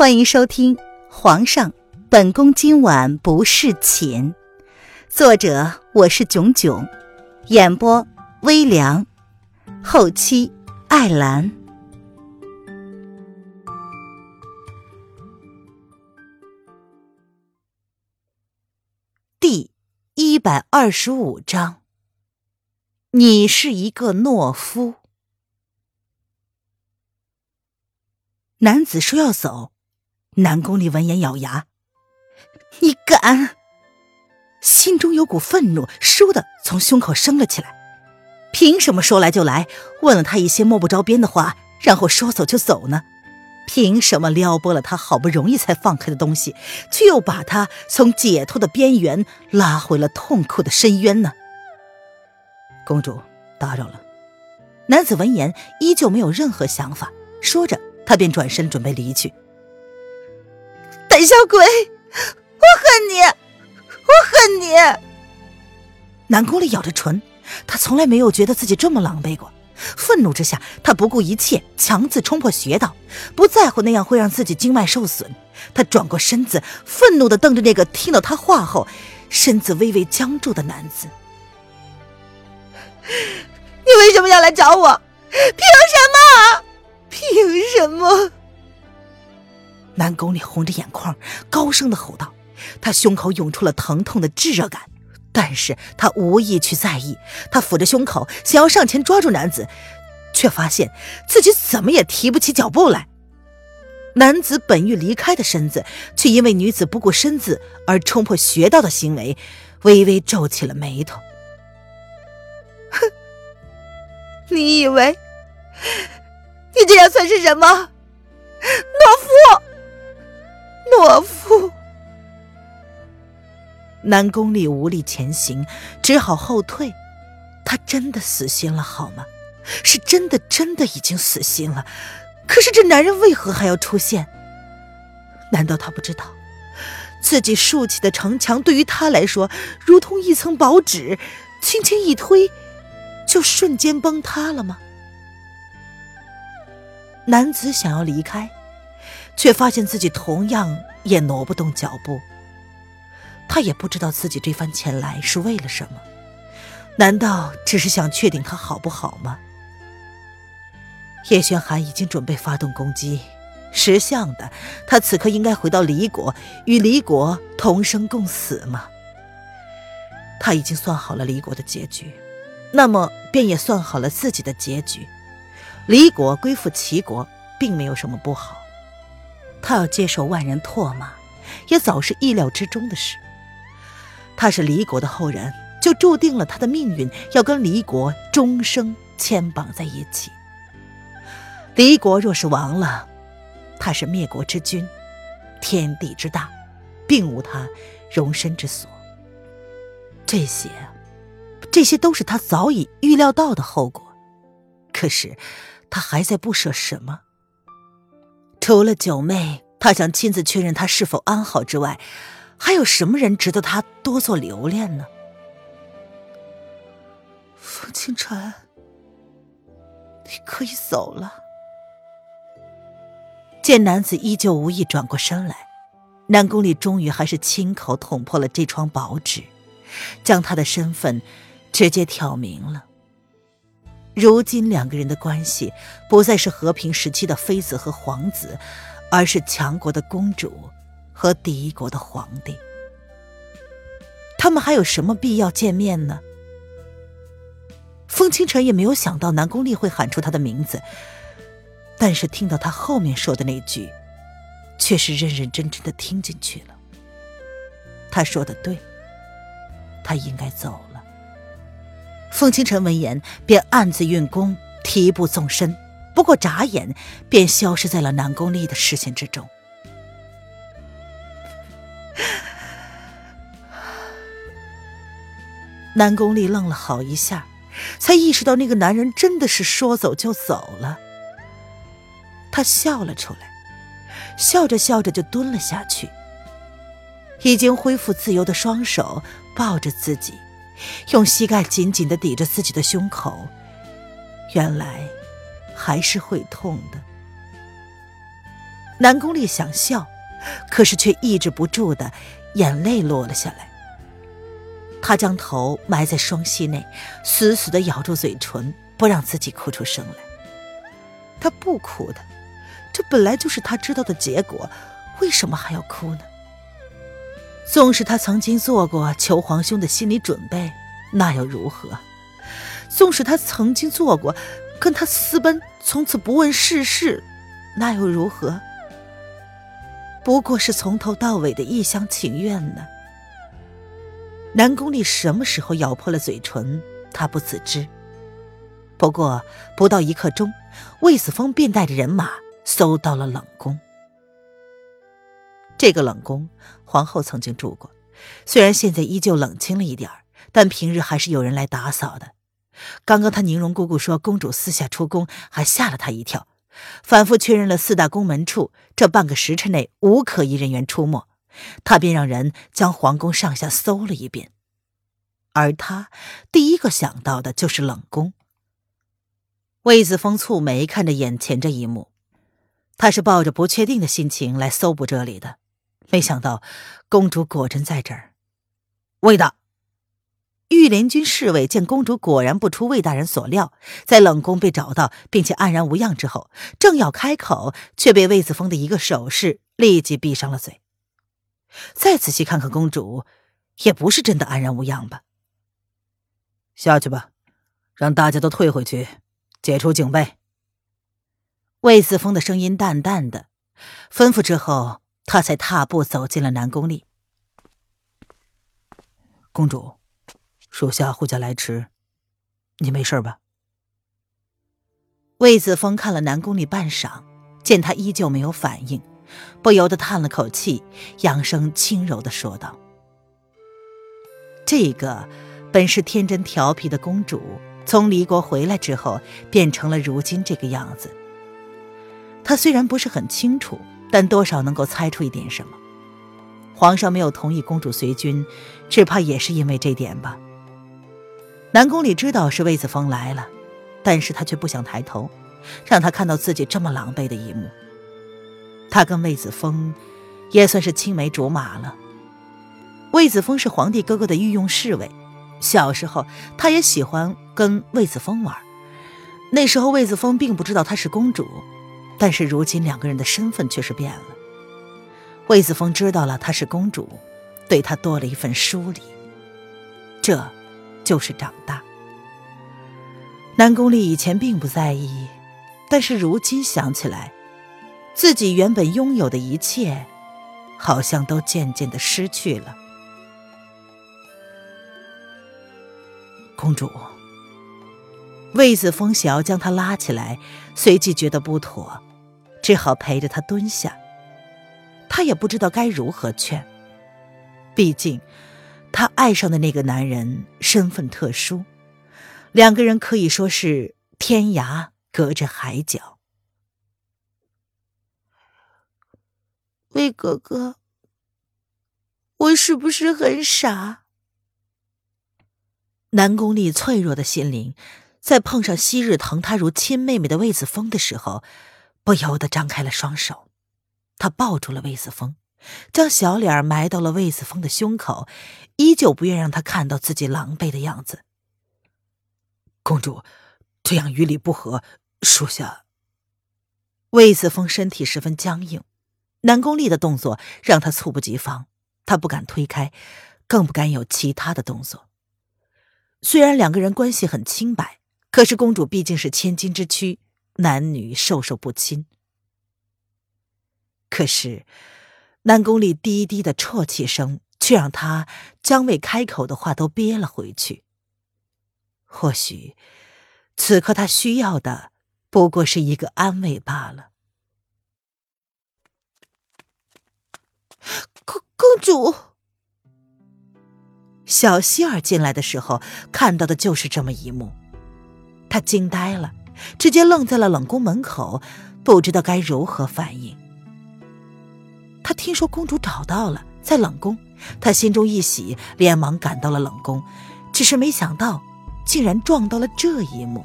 欢迎收听《皇上，本宫今晚不侍寝》，作者我是囧囧，演播微凉，后期艾兰。第一百二十五章，你是一个懦夫。男子说要走。南宫丽闻言咬牙：“你敢！”心中有股愤怒，倏地从胸口升了起来。凭什么说来就来？问了他一些摸不着边的话，然后说走就走呢？凭什么撩拨了他好不容易才放开的东西，却又把他从解脱的边缘拉回了痛苦的深渊呢？公主，打扰了。男子闻言依旧没有任何想法，说着，他便转身准备离去。胆小鬼，我恨你，我恨你！南宫烈咬着唇，他从来没有觉得自己这么狼狈过。愤怒之下，他不顾一切，强自冲破穴道，不在乎那样会让自己经脉受损。他转过身子，愤怒的瞪着那个听到他话后身子微微僵住的男子：“你为什么要来找我？凭什么？凭什么？”南宫里红着眼眶，高声的吼道：“他胸口涌出了疼痛的炙热感，但是他无意去在意。他抚着胸口，想要上前抓住男子，却发现自己怎么也提不起脚步来。男子本欲离开的身子，却因为女子不顾身子而冲破穴道的行为，微微皱起了眉头。哼，你以为你这样算是什么？懦夫！懦夫！南宫丽无力前行，只好后退。他真的死心了，好吗？是真的，真的已经死心了。可是这男人为何还要出现？难道他不知道，自己竖起的城墙对于他来说如同一层薄纸，轻轻一推，就瞬间崩塌了吗？男子想要离开。却发现自己同样也挪不动脚步。他也不知道自己这番前来是为了什么？难道只是想确定他好不好吗？叶轩寒已经准备发动攻击，识相的他此刻应该回到离国，与离国同生共死吗？他已经算好了离国的结局，那么便也算好了自己的结局。离国归附齐国，并没有什么不好。他要接受万人唾骂，也早是意料之中的事。他是离国的后人，就注定了他的命运要跟离国终生牵绑在一起。离国若是亡了，他是灭国之君，天地之大，并无他容身之所。这些，这些都是他早已预料到的后果。可是，他还在不舍什么？除了九妹，他想亲自确认她是否安好之外，还有什么人值得他多做留恋呢？风清晨，你可以走了。见男子依旧无意转过身来，南宫里终于还是亲口捅破了这窗薄纸，将他的身份直接挑明了。如今两个人的关系不再是和平时期的妃子和皇子，而是强国的公主和敌国的皇帝。他们还有什么必要见面呢？风清晨也没有想到南宫丽会喊出他的名字，但是听到他后面说的那句，却是认认真真的听进去了。他说的对，他应该走。凤清晨闻言，便暗自运功，提步纵身，不过眨眼，便消失在了南宫丽的视线之中。南宫丽愣了好一下，才意识到那个男人真的是说走就走了。他笑了出来，笑着笑着就蹲了下去，已经恢复自由的双手抱着自己。用膝盖紧紧的抵着自己的胸口，原来还是会痛的。南宫烈想笑，可是却抑制不住的眼泪落了下来。他将头埋在双膝内，死死的咬住嘴唇，不让自己哭出声来。他不哭的，这本来就是他知道的结果，为什么还要哭呢？纵使他曾经做过求皇兄的心理准备，那又如何？纵使他曾经做过跟他私奔，从此不问世事，那又如何？不过是从头到尾的一厢情愿呢。南宫丽什么时候咬破了嘴唇，他不自知。不过不到一刻钟，魏子峰便带着人马搜到了冷宫。这个冷宫，皇后曾经住过，虽然现在依旧冷清了一点但平日还是有人来打扫的。刚刚他宁荣姑姑说公主私下出宫，还吓了他一跳。反复确认了四大宫门处这半个时辰内无可疑人员出没，他便让人将皇宫上下搜了一遍。而他第一个想到的就是冷宫。魏子峰蹙眉看着眼前这一幕，他是抱着不确定的心情来搜捕这里的。没想到，公主果真在这儿。魏大，御林军侍卫见公主果然不出魏大人所料，在冷宫被找到并且安然无恙之后，正要开口，却被魏子峰的一个手势立即闭上了嘴。再仔细看看公主，也不是真的安然无恙吧？下去吧，让大家都退回去，解除警备。魏子峰的声音淡淡的，吩咐之后。他才踏步走进了南宫里。公主，属下护驾来迟，你没事吧？魏子峰看了南宫里半晌，见他依旧没有反应，不由得叹了口气，扬声轻柔的说道：“这个本是天真调皮的公主，从离国回来之后，变成了如今这个样子。他虽然不是很清楚。”但多少能够猜出一点什么。皇上没有同意公主随军，只怕也是因为这点吧。南宫里知道是魏子峰来了，但是他却不想抬头，让他看到自己这么狼狈的一幕。他跟魏子峰也算是青梅竹马了。魏子峰是皇帝哥哥的御用侍卫，小时候他也喜欢跟魏子峰玩。那时候魏子峰并不知道她是公主。但是如今两个人的身份却是变了。魏子峰知道了她是公主，对她多了一份疏离。这，就是长大。南宫丽以前并不在意，但是如今想起来，自己原本拥有的一切，好像都渐渐的失去了。公主，魏子峰想要将她拉起来，随即觉得不妥。只好陪着他蹲下。他也不知道该如何劝，毕竟他爱上的那个男人身份特殊，两个人可以说是天涯隔着海角。魏哥哥，我是不是很傻？南宫丽脆弱的心灵，在碰上昔日疼她如亲妹妹的魏子峰的时候。不由得张开了双手，他抱住了魏子峰，将小脸埋到了魏子峰的胸口，依旧不愿让他看到自己狼狈的样子。公主，这样与理不合，属下。魏子峰身体十分僵硬，南宫丽的动作让他猝不及防，他不敢推开，更不敢有其他的动作。虽然两个人关系很清白，可是公主毕竟是千金之躯。男女授受不亲，可是南宫里低低的啜泣声，却让他将未开口的话都憋了回去。或许，此刻他需要的不过是一个安慰罢了。公公主，小希儿进来的时候看到的就是这么一幕，她惊呆了。直接愣在了冷宫门口，不知道该如何反应。他听说公主找到了，在冷宫，他心中一喜，连忙赶到了冷宫，只是没想到，竟然撞到了这一幕。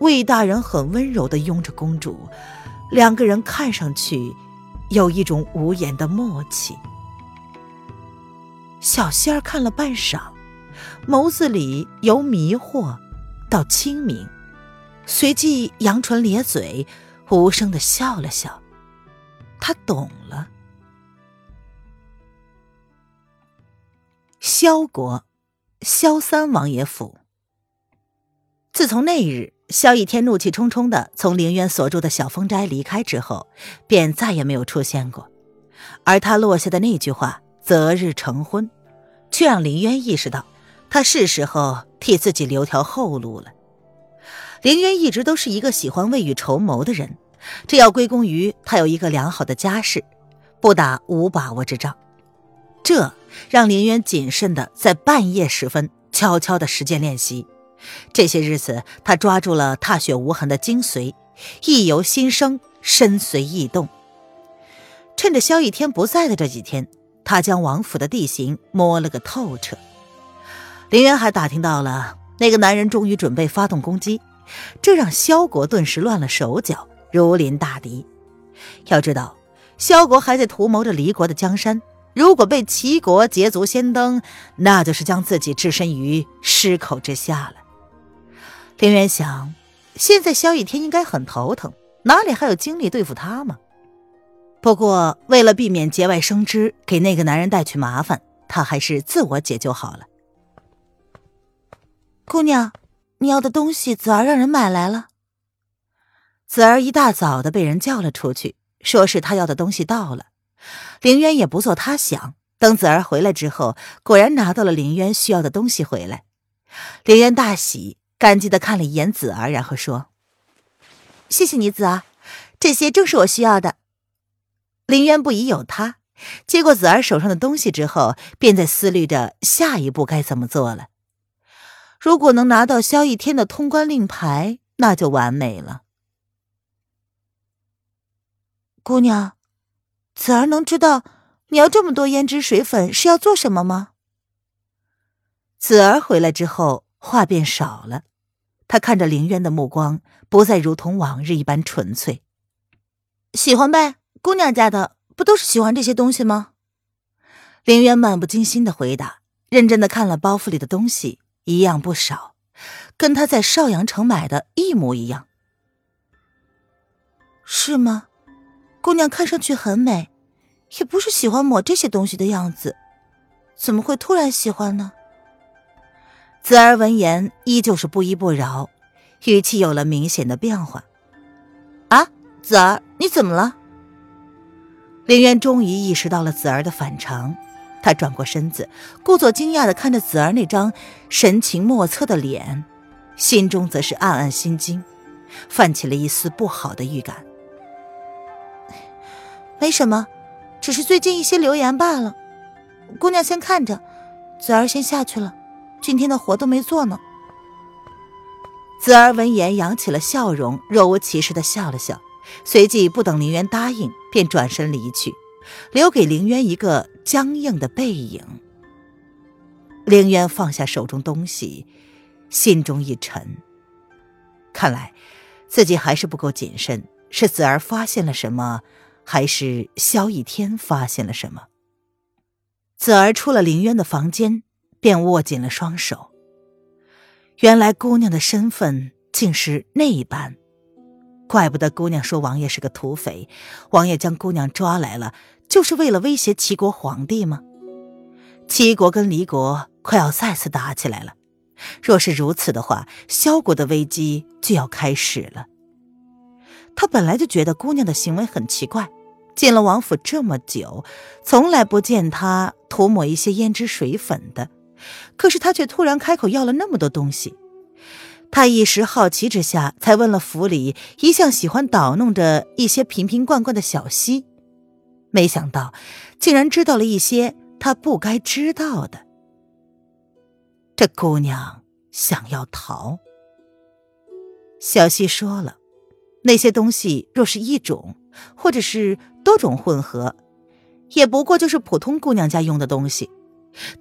魏大人很温柔的拥着公主，两个人看上去有一种无言的默契。小仙儿看了半晌，眸子里由迷惑到清明，随即扬唇咧嘴，无声的笑了笑。他懂了。萧国，萧三王爷府。自从那日萧逸天怒气冲冲的从凌渊所住的小风斋离开之后，便再也没有出现过。而他落下的那句话“择日成婚”，却让凌渊意识到，他是时候替自己留条后路了。凌渊一直都是一个喜欢未雨绸缪的人，这要归功于他有一个良好的家世，不打无把握之仗。这让凌渊谨慎的在半夜时分悄悄的实践练习。这些日子，他抓住了踏雪无痕的精髓，意由心生，身随意动。趁着萧逸天不在的这几天，他将王府的地形摸了个透彻。凌渊还打听到了那个男人终于准备发动攻击，这让萧国顿时乱了手脚，如临大敌。要知道，萧国还在图谋着离国的江山。如果被齐国捷足先登，那就是将自己置身于狮口之下了。林渊想，现在萧逸天应该很头疼，哪里还有精力对付他吗？不过，为了避免节外生枝，给那个男人带去麻烦，他还是自我解救好了。姑娘，你要的东西，子儿让人买来了。子儿一大早的被人叫了出去，说是他要的东西到了。凌渊也不做他想，等子儿回来之后，果然拿到了凌渊需要的东西回来。凌渊大喜，感激的看了一眼子儿，然后说：“谢谢你，子儿，这些正是我需要的。”林渊不疑有他，接过子儿手上的东西之后，便在思虑着下一步该怎么做了。如果能拿到萧逸天的通关令牌，那就完美了。姑娘。子儿能知道你要这么多胭脂水粉是要做什么吗？子儿回来之后话变少了，他看着凌渊的目光不再如同往日一般纯粹。喜欢呗，姑娘家的不都是喜欢这些东西吗？凌渊漫不经心的回答，认真的看了包袱里的东西，一样不少，跟他在邵阳城买的一模一样。是吗？姑娘看上去很美，也不是喜欢抹这些东西的样子，怎么会突然喜欢呢？子儿闻言依旧是不依不饶，语气有了明显的变化。啊，子儿，你怎么了？林渊终于意识到了子儿的反常，他转过身子，故作惊讶的看着子儿那张神情莫测的脸，心中则是暗暗心惊，泛起了一丝不好的预感。没什么，只是最近一些流言罢了。姑娘先看着，子儿先下去了。今天的活都没做呢。子儿闻言扬起了笑容，若无其事的笑了笑，随即不等凌渊答应，便转身离去，留给凌渊一个僵硬的背影。凌渊放下手中东西，心中一沉，看来自己还是不够谨慎，是子儿发现了什么？还是萧逸天发现了什么？子儿出了凌渊的房间，便握紧了双手。原来姑娘的身份竟是那一般，怪不得姑娘说王爷是个土匪。王爷将姑娘抓来了，就是为了威胁齐国皇帝吗？齐国跟离国快要再次打起来了，若是如此的话，萧国的危机就要开始了。他本来就觉得姑娘的行为很奇怪。进了王府这么久，从来不见她涂抹一些胭脂水粉的，可是她却突然开口要了那么多东西。他一时好奇之下，才问了府里一向喜欢捣弄着一些瓶瓶罐罐的小溪，没想到竟然知道了一些他不该知道的。这姑娘想要逃，小溪说了，那些东西若是一种，或者是。多种混合，也不过就是普通姑娘家用的东西，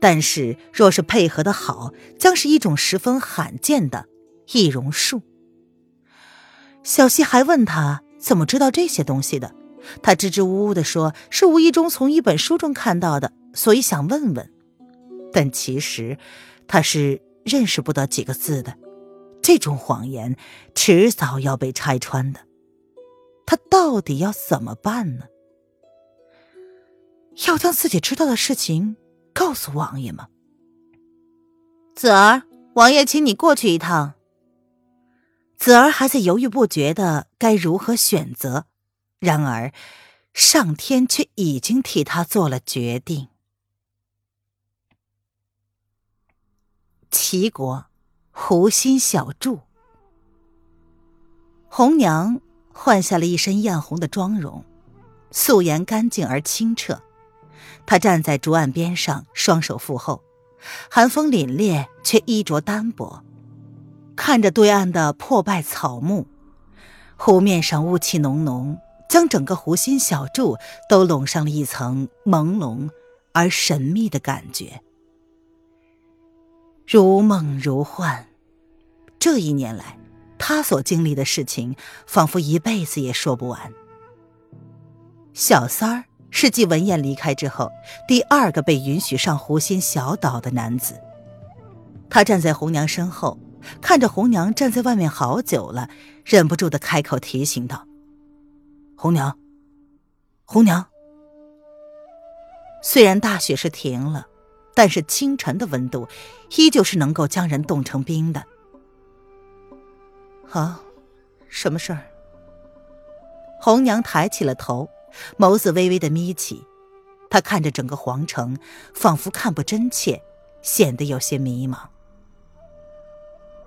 但是若是配合的好，将是一种十分罕见的易容术。小溪还问他怎么知道这些东西的？他支支吾吾的说：“是无意中从一本书中看到的，所以想问问。”但其实他是认识不得几个字的。这种谎言迟早要被拆穿的。他到底要怎么办呢？要将自己知道的事情告诉王爷吗？子儿，王爷请你过去一趟。子儿还在犹豫不决的该如何选择，然而上天却已经替他做了决定。齐国湖心小筑，红娘换下了一身艳红的妆容，素颜干净而清澈。她站在竹岸边上，双手负后，寒风凛冽，却衣着单薄。看着对岸的破败草木，湖面上雾气浓浓，将整个湖心小筑都笼上了一层朦胧而神秘的感觉，如梦如幻。这一年来，他所经历的事情，仿佛一辈子也说不完。小三儿是继文彦离开之后，第二个被允许上湖心小岛的男子。他站在红娘身后。看着红娘站在外面好久了，忍不住的开口提醒道：“红娘，红娘。”虽然大雪是停了，但是清晨的温度依旧是能够将人冻成冰的。啊，什么事儿？红娘抬起了头，眸子微微的眯起，她看着整个皇城，仿佛看不真切，显得有些迷茫。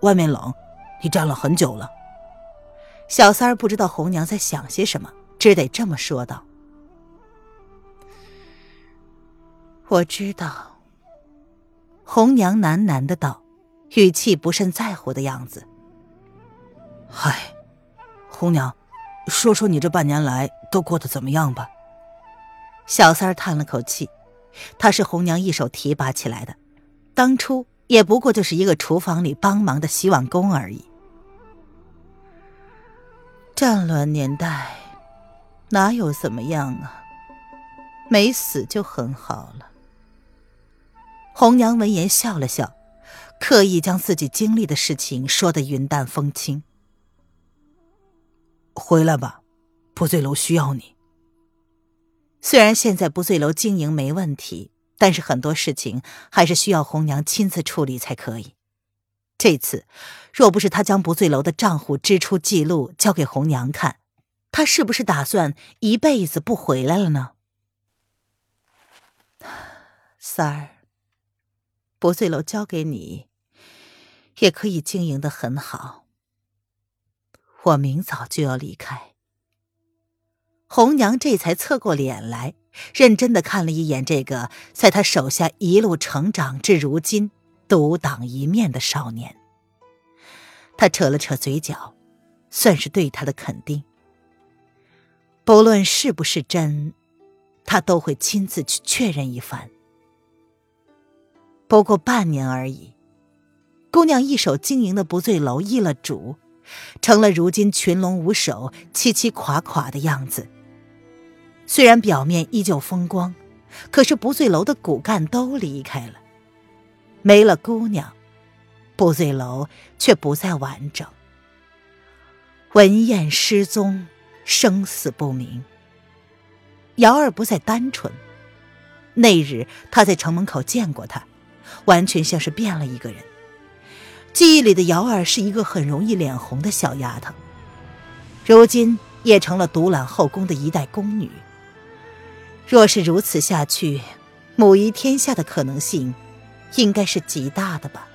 外面冷，你站了很久了。小三儿不知道红娘在想些什么，只得这么说道：“我知道。”红娘喃喃的道，语气不甚在乎的样子。“嗨，红娘，说说你这半年来都过得怎么样吧。”小三儿叹了口气，他是红娘一手提拔起来的，当初。也不过就是一个厨房里帮忙的洗碗工而已。战乱年代，哪有怎么样啊？没死就很好了。红娘闻言笑了笑，刻意将自己经历的事情说得云淡风轻。回来吧，不醉楼需要你。虽然现在不醉楼经营没问题。但是很多事情还是需要红娘亲自处理才可以。这次，若不是他将不醉楼的账户支出记录交给红娘看，他是不是打算一辈子不回来了呢？三儿，不醉楼交给你，也可以经营的很好。我明早就要离开。红娘这才侧过脸来。认真的看了一眼这个在他手下一路成长至如今独当一面的少年，他扯了扯嘴角，算是对他的肯定。不论是不是真，他都会亲自去确认一番。不过半年而已，姑娘一手经营的不醉楼易了主，成了如今群龙无首、凄凄垮垮的样子。虽然表面依旧风光，可是不醉楼的骨干都离开了，没了姑娘，不醉楼却不再完整。文燕失踪，生死不明。瑶儿不再单纯，那日他在城门口见过她，完全像是变了一个人。记忆里的瑶儿是一个很容易脸红的小丫头，如今也成了独揽后宫的一代宫女。若是如此下去，母仪天下的可能性，应该是极大的吧。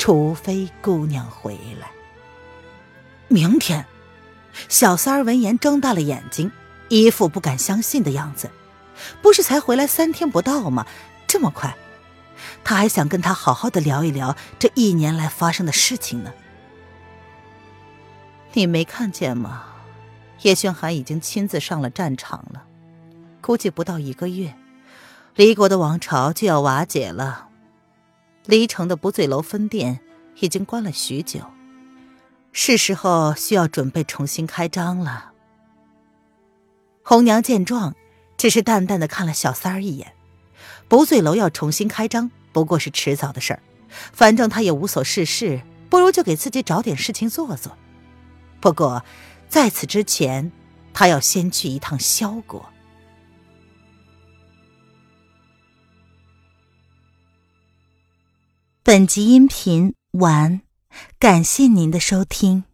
除非姑娘回来。明天，小三儿闻言睁大了眼睛，一副不敢相信的样子。不是才回来三天不到吗？这么快？他还想跟他好好的聊一聊这一年来发生的事情呢。你没看见吗？叶轩寒已经亲自上了战场了。估计不到一个月，离国的王朝就要瓦解了。离城的不醉楼分店已经关了许久，是时候需要准备重新开张了。红娘见状，只是淡淡的看了小三儿一眼。不醉楼要重新开张，不过是迟早的事儿。反正他也无所事事，不如就给自己找点事情做做。不过，在此之前，他要先去一趟萧国。本集音频完，感谢您的收听。